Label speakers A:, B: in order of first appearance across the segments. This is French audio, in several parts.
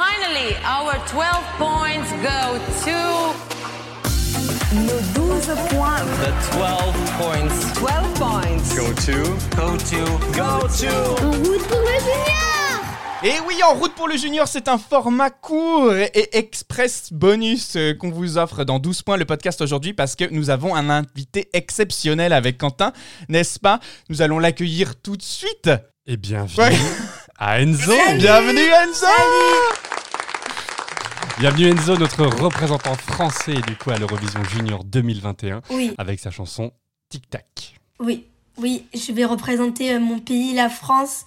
A: Finally, our 12 points go to
B: Nos 12 points.
C: The 12 points
B: 12 points.
C: go to go to go to
D: En route pour le junior
E: Et oui, en route pour le junior, c'est un format court et express bonus qu'on vous offre dans 12 points le podcast aujourd'hui parce que nous avons un invité exceptionnel avec Quentin, n'est-ce pas? Nous allons l'accueillir tout de suite.
F: Et bienvenue
E: Ouais.
F: à Enzo.
E: Bienvenue Enzo
F: Bienvenue Enzo, notre représentant français du coup à l'Eurovision Junior 2021
G: Oui,
F: avec sa chanson Tic Tac.
G: oui, oui, je vais représenter euh, mon pays, la France,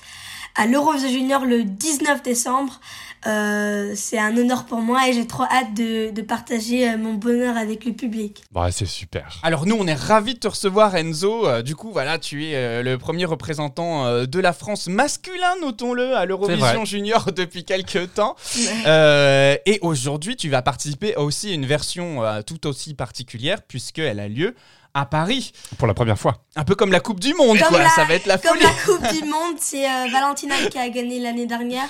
G: à l'Eurovision Junior le 19 décembre. Euh, c'est un honneur pour moi et j'ai trop hâte de, de partager euh, mon bonheur avec le public.
F: Bah c'est super.
E: Alors nous, on est ravis de te recevoir Enzo. Euh, du coup, voilà, tu es le premier représentant de la France masculin, notons-le, à l'Eurovision. Junior depuis quelques temps. Euh, et aujourd'hui, tu vas participer aussi à une version tout aussi particulière puisqu'elle a lieu à Paris.
F: Pour la première fois.
E: Un peu comme la Coupe du Monde,
G: Comme
E: quoi.
G: la-
E: Ça va être la
G: Comme
E: folie.
G: la Coupe du Monde, c'est euh, Valentina qui a gagné l'année dernière.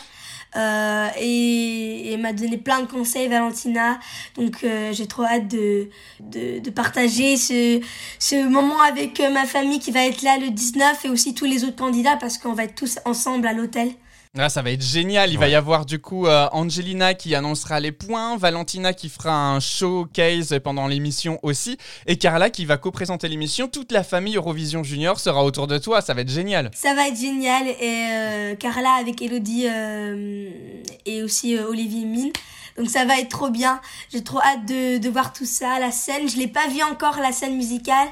G: Euh, et, et m'a donné plein de conseils, Valentina. Donc euh, j'ai trop hâte de, de, de partager ce, ce moment avec euh, ma famille qui va être là le 19 et aussi tous les autres candidats parce qu'on va être tous ensemble à l'hôtel.
E: Ah, ça va être génial. Il va y avoir du coup euh, Angelina qui annoncera les points, Valentina qui fera un showcase pendant l'émission aussi, et Carla qui va co-présenter l'émission. Toute la famille Eurovision Junior sera autour de toi. Ça va être génial.
G: Ça va être génial. Et euh, Carla avec Elodie euh, et aussi euh, Olivier Mine. Donc ça va être trop bien. J'ai trop hâte de, de voir tout ça, la scène. Je l'ai pas vu encore, la scène musicale.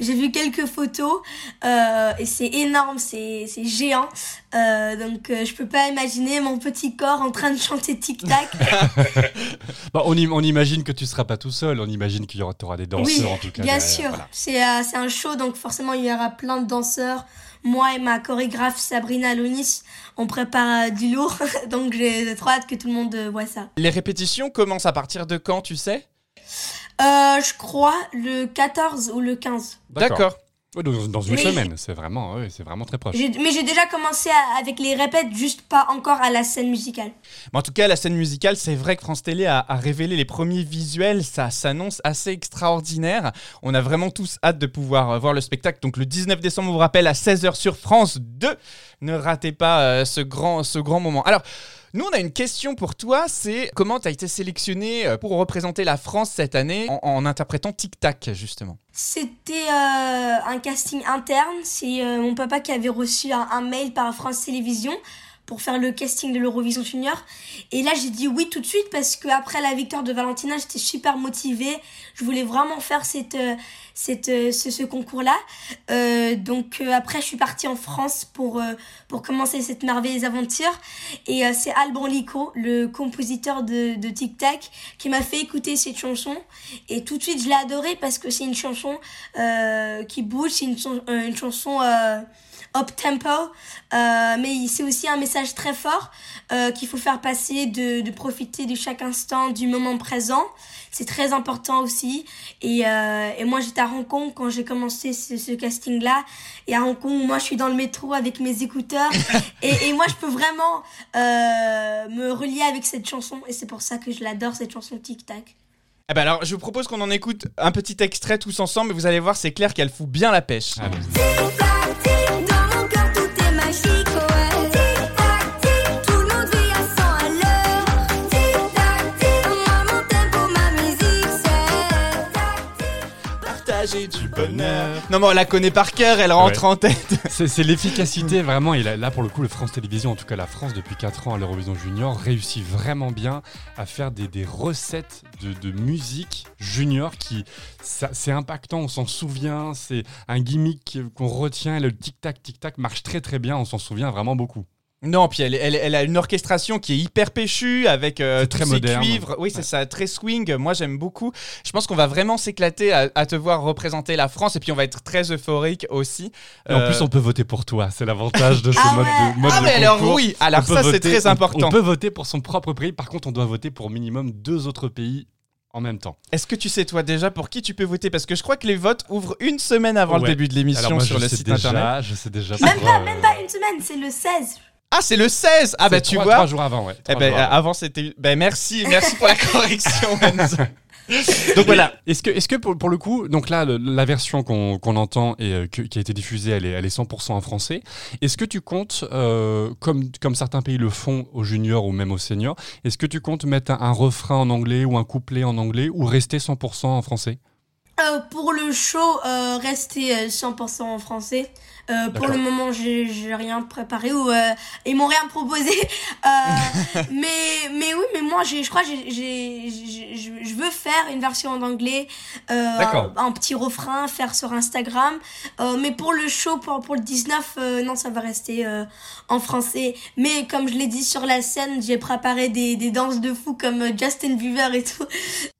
G: J'ai vu quelques photos euh, et c'est énorme, c'est c'est géant. Euh, donc euh, je peux pas imaginer mon petit corps en train de chanter tic tac.
F: Bah, on, im- on imagine que tu seras pas tout seul, on imagine qu'il y aura, t'auras des danseurs
G: oui,
F: en tout cas.
G: bien sûr.
F: voilà.
G: C'est euh, c'est un show, donc forcément il y aura plein de danseurs. Moi et ma chorégraphe Sabrina Lonis, on prépare euh, du lourd, donc j'ai trop hâte que tout le monde euh, voit ça.
E: Les répétitions commencent à partir de quand, tu sais?
G: Euh, je crois le 14 ou le 15.
E: D'accord.
F: Dans, dans une
G: Mais-
F: semaine, c'est vraiment, c'est vraiment très proche.
G: Mais j'ai déjà commencé à- avec les répètes, juste pas encore à la scène musicale.
E: Mais en tout cas, la scène musicale, c'est vrai que France Télé a, a révélé les premiers visuels. Ça s'annonce assez extraordinaire. On a vraiment tous hâte de pouvoir euh, voir le spectacle. Donc le 19 décembre, on vous rappelle, à 16h sur France 2. Ne ratez pas euh, ce, grand, ce grand moment. Alors, nous, on a une question pour toi. C'est comment tu as été sélectionné euh, pour représenter la France cette année en, interprétant Tic Tac, justement?
G: C'était euh, un casting interne. C'est euh, mon papa qui avait reçu un, un mail par France Télévisions pour faire le casting de l'Eurovision Junior. Et là, j'ai dit oui tout de suite parce que après la victoire de Valentina, j'étais super motivée. Je voulais vraiment faire cette, euh, cette, euh, ce, ce concours-là. Euh, donc euh, après, je suis partie en France pour, euh, pour commencer cette merveilleuse aventure. Et euh, c'est Alban Lico, le compositeur de, de Tic Tac, qui m'a fait écouter cette chanson. Et tout de suite, je l'ai adorée parce que c'est une chanson qui bouge, c'est une, une chanson euh, up tempo, euh, mais c'est aussi un message très fort euh, qu'il faut faire passer, de, de profiter de chaque instant, du moment présent. C'est très important aussi. Et, euh, et moi, j'étais à Hong Kong quand j'ai commencé ce, ce casting-là. Et à Hong Kong, moi, je suis dans le métro avec mes écouteurs. et, et moi, je peux vraiment euh, me relier avec cette chanson. Et c'est pour ça que je l'adore, cette chanson Tic Tac.
E: Eh ben alors, je vous propose qu'on en écoute un petit extrait tous ensemble. Et vous allez voir, c'est clair qu'elle fout bien la pêche.
D: Dans
E: Partager du bonheur. Non, mais on la connaît par cœur, elle rentre
F: Ouais.
E: en tête.
F: C'est c'est l'efficacité vraiment. Et là, là, pour le coup, le France Télévisions, en tout cas la France depuis 4 ans à l'Eurovision Junior, réussit vraiment bien à faire des, des recettes de, de musique junior qui, ça- c'est impactant, on s'en souvient, c'est un gimmick qu'on retient. Le tic-tac, tic-tac marche très très bien, on s'en souvient vraiment beaucoup.
E: Non, puis elle, elle, elle a une orchestration qui est hyper péchue avec euh, tous
F: très
E: ces
F: moderne.
E: cuivres. Oui, c'est
F: Ouais.
E: ça, très swing. Moi, j'aime beaucoup. Je pense qu'on va vraiment s'éclater à, à te voir représenter la France et puis on va être très euphorique aussi.
F: Et en
E: Euh,
F: plus, on peut voter pour toi, c'est l'avantage de ce
G: Ah
F: mode
G: ouais.
F: de mode
E: Ah,
F: de
E: mais alors oui, alors
F: On
E: ça, c'est très important.
F: On peut voter pour son propre pays, par contre, on doit voter pour minimum deux autres pays en même temps.
E: Est-ce que tu sais, toi, déjà, pour qui tu peux voter? Parce que je crois que les votes ouvrent une semaine avant le début de l'émission sur
F: je
E: le
F: sais
E: site
F: déjà,
E: internet.
F: Je sais déjà.
G: Même pas,
F: euh,
G: même pas une semaine, c'est le 16.
E: Ah, c'est le 16 Ah, bah tu
F: trois-
E: vois.
F: Trois jours avant, ouais.
E: Eh
F: Trois
E: ben,
F: jours avant.
E: avant, c'était. Ben, merci, merci pour la correction, Enzo. Donc voilà.
F: Est-ce que, est-ce que pour, pour le coup, donc là, le- la version qu'on qu'on entend et euh, que- qui a été diffusée, elle est, elle est 100% en français. Est-ce que tu comptes, euh, comme, comme certains pays le font aux juniors ou même aux seniors, est-ce que tu comptes mettre un, un refrain en anglais ou un couplet en anglais ou rester 100% en français?
G: Euh, pour le show, euh, restez euh, 100% en français. Euh, pour le moment, j'ai j'ai rien préparé ou euh, ils m'ont rien proposé. Euh, mais mais oui, mais moi, j'ai- je crois, que j'ai- j'ai- j'ai- je je veux faire une version en anglais, euh,
E: D'accord.
G: un, un petit refrain, faire sur Instagram. Euh, mais pour le show, pour pour le 19, euh, non, ça va rester euh, en français. Mais comme je l'ai dit sur la scène, j'ai préparé des des danses de fou comme euh, Justin Bieber et tout.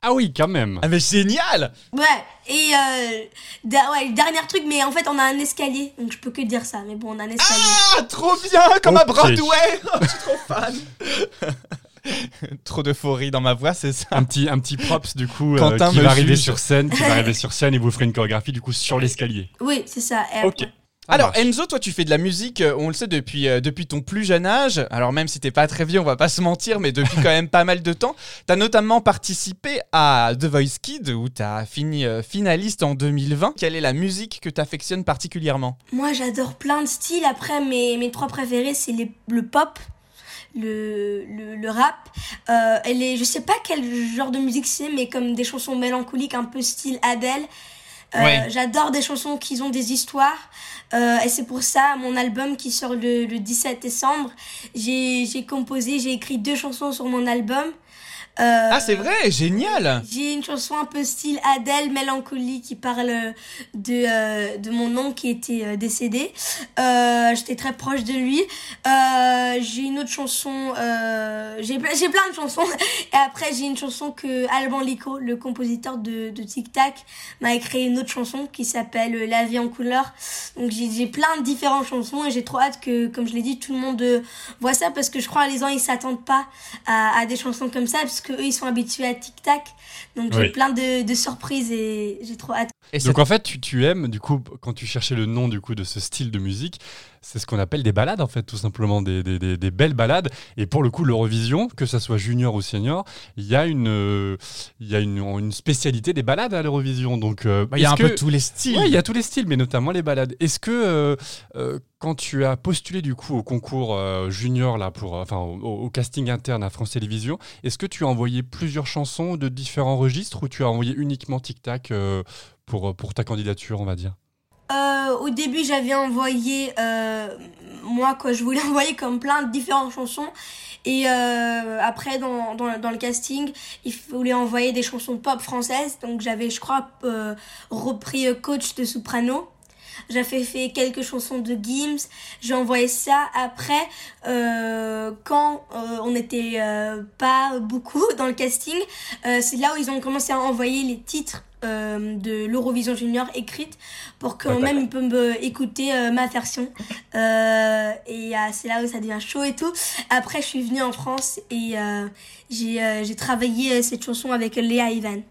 F: Ah oui, quand même.
E: Ah, mais génial
G: Ouais, et euh, ouais, dernier truc, mais en fait on a un escalier, donc je peux que dire ça, mais bon on a un escalier.
E: Ah, trop bien Comme à. Broadway Oh, Je suis trop fan Trop d'euphorie dans ma voix, c'est ça
F: Un petit, un petit props du coup euh,
E: Quentin
F: qui
E: me
F: va arriver
E: juge.
F: sur scène, qui va arriver sur scène et vous ferez une chorégraphie du coup sur l'escalier.
G: Oui, c'est ça. et
F: Ok.
E: Alors. Enzo, toi tu fais de la musique, euh, on le sait depuis, euh, depuis ton plus jeune âge, alors même si t'es pas très vieux, on va pas se mentir, mais depuis quand même pas mal de temps, t'as notamment participé à The Voice Kids où t'as fini euh, finaliste en 2020. Quelle est la musique que t'affectionnes particulièrement?
G: Moi j'adore plein de styles, après mes, mes trois préférés c'est les- le pop, le, le, le rap, euh, et les, je sais pas quel genre de musique c'est, mais comme des chansons mélancoliques un peu style Adele. Euh,
E: Ouais.
G: J'adore des chansons qui ont des histoires. Euh, et c'est pour ça, mon album qui sort le, le 17 décembre, j'ai j'ai composé, j'ai écrit deux chansons sur mon album. Euh,
E: Ah c'est vrai, génial
G: J'ai une chanson un peu style Adèle, mélancolie, qui parle de, euh, de mon oncle qui était euh, décédé. Euh, J'étais très proche de lui. Euh, j'ai une autre chanson, euh, j'ai ple- j'ai plein de chansons. Et après, j'ai une chanson que Alban Lico, le compositeur de, de Tic Tac, m'a écrit une autre chanson qui s'appelle La vie en couleur. Donc j'ai j'ai plein de différentes chansons et j'ai trop hâte que, comme je l'ai dit, tout le monde voit ça parce que je crois que les gens ils s'attendent pas à, à des chansons comme ça parce que eux ils sont habitués à Tic Tac. Donc j'ai
F: Oui.
G: plein de, de surprises et j'ai trop hâte.
E: Et
F: Donc en fait, tu, tu aimes, du coup, quand tu cherchais le nom du coup de ce style de musique, c'est ce qu'on appelle des balades en fait, tout simplement, des, des, des- des belles balades. Et pour le coup, l'Eurovision, que ça soit junior ou senior, il y a une, euh, il y a une, une spécialité des balades à l'Eurovision. Donc euh,
E: Bah, il y a un
F: que-
E: peu tous les styles.
F: Ouais, il y a tous les styles, mais notamment les balades. Est-ce que euh, quand tu as postulé du coup au concours junior là pour, enfin au, au casting interne à France Télévisions, est-ce que tu as envoyé plusieurs chansons de différents registres ou tu as envoyé uniquement Tic Tac pour pour ta candidature, on va dire?
G: Euh, au début, j'avais envoyé, euh, moi, quoi, je voulais envoyer comme plein de différentes chansons. Et euh, après, dans, dans, dans le casting, il fallait envoyer des chansons pop françaises. Donc j'avais, je crois, euh, repris euh, Coach de Soprano. J'avais fait quelques chansons de Gims. J'ai envoyé ça après, euh, quand euh, on n'était euh, pas beaucoup dans le casting. Euh, c'est là où ils ont commencé à envoyer les titres euh, de l'Eurovision Junior écrites pour que
F: Ouais,
G: même ils peuvent écouter euh, ma version. Euh, et c'est là où ça devient chaud et tout. Après, je suis venue en France et j'ai travaillé cette chanson avec Léa Ivan.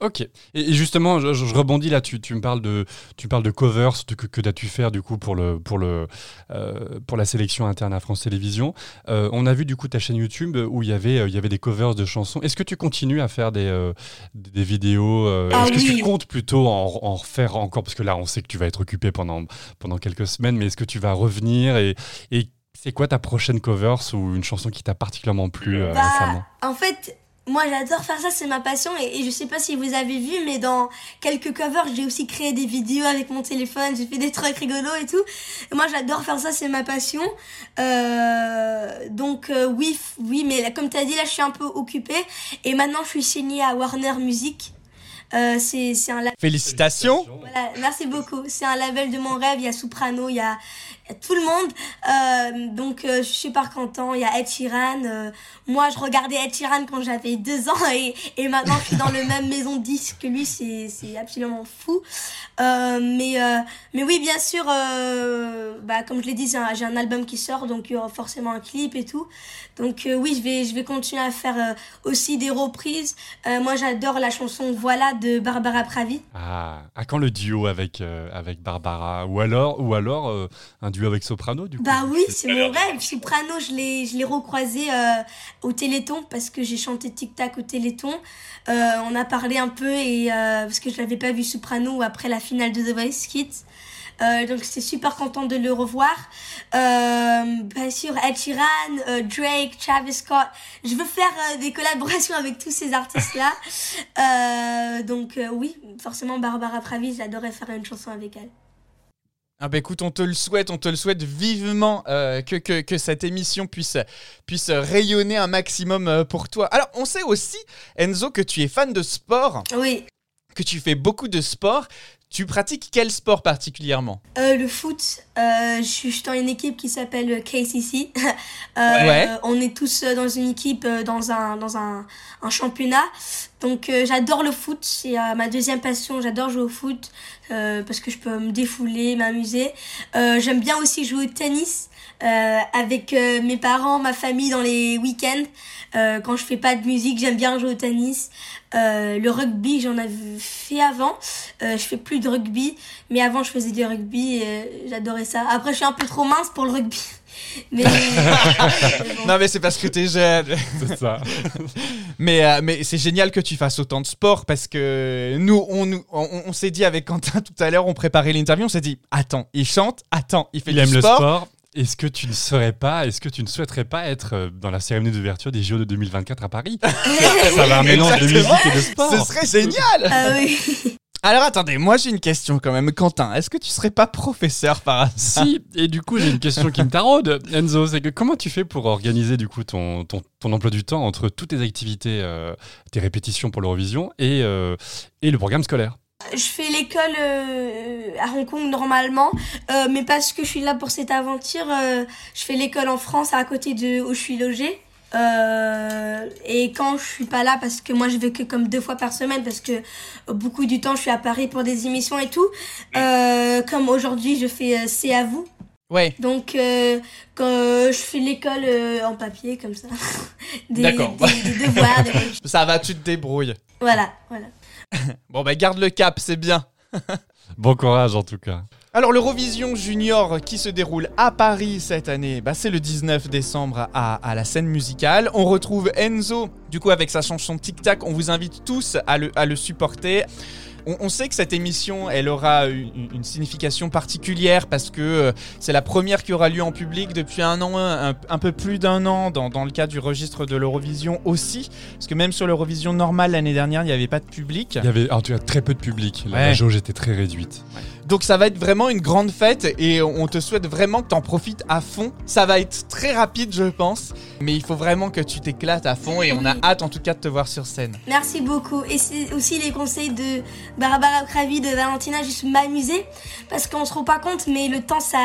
F: Ok. Et, et justement, je, je rebondis là. Tu, tu me parles de, tu parles de covers de- que, que as-tu faire du coup pour le, pour le, euh, pour la sélection interne à France Télévisions. Euh, on a vu du coup ta chaîne YouTube où il y avait, euh, il y avait des covers de chansons. Est-ce que tu continues à faire des, des vidéos
G: Ah
F: Est-ce que tu comptes plutôt en, en refaire encore? Parce que là, on sait que tu vas être occupé pendant, pendant quelques semaines, mais est-ce que tu vas revenir? Et, et c'est quoi ta prochaine covers ou une chanson qui t'a particulièrement plu
G: Bah,
F: récemment?
G: en fait, moi j'adore faire ça, c'est ma passion. Et, et je sais pas si vous avez vu, mais dans quelques covers, j'ai aussi créé des vidéos avec mon téléphone. J'ai fait des trucs rigolos et tout. Et moi j'adore faire ça, c'est ma passion. Euh, donc euh, oui, oui, mais là, comme tu as dit, là je suis un peu occupée. Et maintenant je suis signée à Warner Music. Euh, c'est c'est un label.
E: Félicitations
G: Voilà, merci beaucoup. C'est un label de mon rêve. Il y a Soprano, il y a, y a tout le monde. Euh, donc, euh, je suis super content. Il y a Ed Sheeran. Euh, moi, je regardais Ed Sheeran quand j'avais deux ans et, et maintenant, je suis dans le même maison de disques que lui. C'est, c'est absolument fou. Euh, mais, euh, mais oui, bien sûr, euh, bah, comme je l'ai dit, un- j'ai un album qui sort, donc il y aura forcément un clip et tout. Donc euh, oui, je vais, je vais continuer à faire euh, aussi des reprises. Euh, moi, j'adore la chanson Voilà de Barbara Pravi.
F: Ah, à quand le duo avec, euh, avec Barbara Ou alors, ou alors euh, un duo avec Soprano du coup
G: Bah oui, c'est mon rêve. Soprano, je l'ai, je l'ai recroisé euh, au Téléthon parce que j'ai chanté Tic Tac au Téléthon. Euh, on a parlé un peu et euh, parce que je l'avais pas vu Soprano après la finale de The Voice Kids. Donc j'étais super contente de le revoir. Bien sûr, Ed Sheeran, Drake, Travis Scott. Je veux faire des collaborations avec tous ces artistes-là. Donc oui, forcément Barbara Pravi, j'adorais faire une chanson avec elle.
E: Ah bah écoute, on te le souhaite, on te le souhaite vivement euh, que, que, que cette émission puisse, puisse rayonner un maximum euh, pour toi. Alors, on sait aussi, Enzo, que tu es fan de sport,
G: Oui,
E: que tu fais beaucoup de sport. Tu pratiques quel sport particulièrement?
G: Euh, le foot, euh, je suis dans une équipe qui s'appelle KCC. Euh,
E: Ouais.
G: On est tous dans une équipe, dans un, dans un, un championnat. Donc euh, j'adore le foot, c'est euh, ma deuxième passion, j'adore jouer au foot euh, parce que je peux me défouler, m'amuser. J'aime bien aussi jouer au tennis avec mes parents, ma famille dans les week-ends. Quand je fais pas de musique, j'aime bien jouer au tennis. Le rugby, j'en avais fait avant. Je fais plus de rugby, mais avant je faisais du rugby et j'adorais ça. Après, je suis un peu trop mince pour le rugby. Mais.
E: Non mais c'est parce que t'es jeune.
F: C'est ça.
E: Mais, euh, mais c'est génial que tu fasses autant de sport parce que nous, on, on, on s'est dit avec Quentin tout à l'heure, on préparait l'interview, on s'est dit, attends, il chante, attends, il fait
F: Il
E: du
F: aime le
E: sport.
F: Est-ce que tu ne serais pas, est-ce que tu ne souhaiterais pas être euh, dans la cérémonie d'ouverture des JO de 2024 à Paris? Ça va un mélange de musique et de sport.
E: Ce serait génial
G: Ah oui.
E: Alors attendez, moi j'ai une question quand même. Quentin, est-ce que tu serais pas professeur par hasard
F: Si, et du coup j'ai une question qui me taraude, Enzo, c'est que comment tu fais pour organiser du coup ton, ton, ton emploi du temps entre toutes tes activités, euh, tes répétitions pour l'Eurovision et, euh, et le programme scolaire?
G: Je fais l'école euh, à Hong Kong normalement, euh, mais parce que je suis là pour cette aventure, euh, je fais l'école en France à côté de où je suis logée. Euh, et quand je suis pas là, parce que moi je vais que comme deux fois par semaine, parce que beaucoup du temps je suis à Paris pour des émissions et tout. Euh, comme aujourd'hui je fais euh, C'est à vous.
E: Ouais.
G: Donc euh, quand je fais l'école euh, en papier comme ça. des,
E: D'accord.
G: des, des devoirs, des...
E: Ça va, tu te débrouilles.
G: Voilà, voilà.
E: Bon bah garde le cap, c'est bien.
F: Bon courage en tout cas.
E: Alors l'Eurovision Junior qui se déroule à Paris cette année, bah, c'est le 19 décembre à, la scène musicale. On retrouve Enzo, du coup avec sa chanson Tic Tac, on vous invite tous à le supporter. On, on sait que cette émission, elle aura une, une signification particulière parce que euh, c'est la première qui aura lieu en public depuis un an, un, un peu plus d'un an, dans, dans le cas du registre de l'Eurovision aussi. Parce que même sur l'Eurovision normale l'année dernière, il n'y avait pas de public.
F: Il y avait en tout cas très peu de public, la,
E: Ouais.
F: la jauge était très réduite.
E: Donc ça va être vraiment une grande fête et on te souhaite vraiment que t'en profites à fond. Ça va être très rapide je pense, mais il faut vraiment que tu t'éclates à fond et on a hâte en tout cas de te voir sur scène.
G: Merci beaucoup. Et c'est aussi les conseils de Barbara Pravi, de Valentina, juste m'amuser. Parce qu'on se rend pas compte, mais le temps, ça,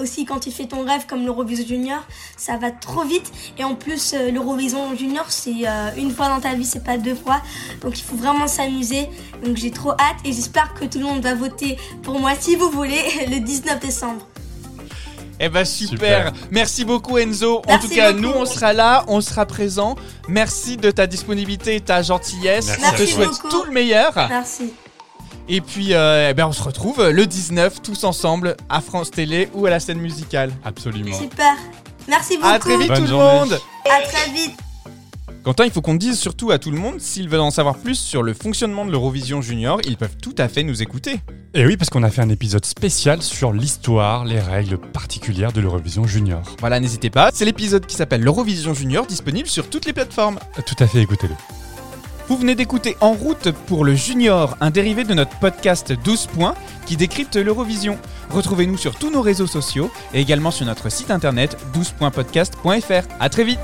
G: aussi quand tu fais ton rêve comme l'Eurovision Junior, ça va trop vite. Et en plus, euh, l'Eurovision Junior, c'est euh, une fois dans ta vie, c'est pas deux fois. Donc il faut vraiment s'amuser. Donc j'ai trop hâte et j'espère que tout le monde va voter pour moi si vous voulez le 19 décembre.
E: Eh ben super.
F: Super.
E: Merci beaucoup Enzo. en tout cas,
G: beaucoup.
E: nous on sera là, on sera présent. Merci de ta disponibilité et ta gentillesse.
F: Merci.
E: on te souhaite
G: beaucoup.
E: tout le meilleur.
G: Merci.
E: Et puis euh, eh ben on se retrouve le 19 tous ensemble à France Télé ou à la scène musicale.
F: Absolument.
G: Super. Merci beaucoup.
E: À très vite
F: Bonne
E: tout
F: journée.
E: le monde.
G: À très vite.
E: Quentin, il faut qu'on dise surtout à tout le monde, s'ils veulent en savoir plus sur le fonctionnement de l'Eurovision Junior, ils peuvent tout à fait nous écouter.
F: Et oui, parce qu'on a fait un épisode spécial sur l'histoire, les règles particulières de l'Eurovision Junior.
E: Voilà, n'hésitez pas. C'est l'épisode qui s'appelle l'Eurovision Junior, disponible sur toutes les plateformes.
F: Tout à fait, écoutez-le.
E: Vous venez d'écouter En route pour le Junior, un dérivé de notre podcast 12 points qui décrypte l'Eurovision. Retrouvez-nous sur tous nos réseaux sociaux et également sur notre site internet 12pointpodcast.fr. À très vite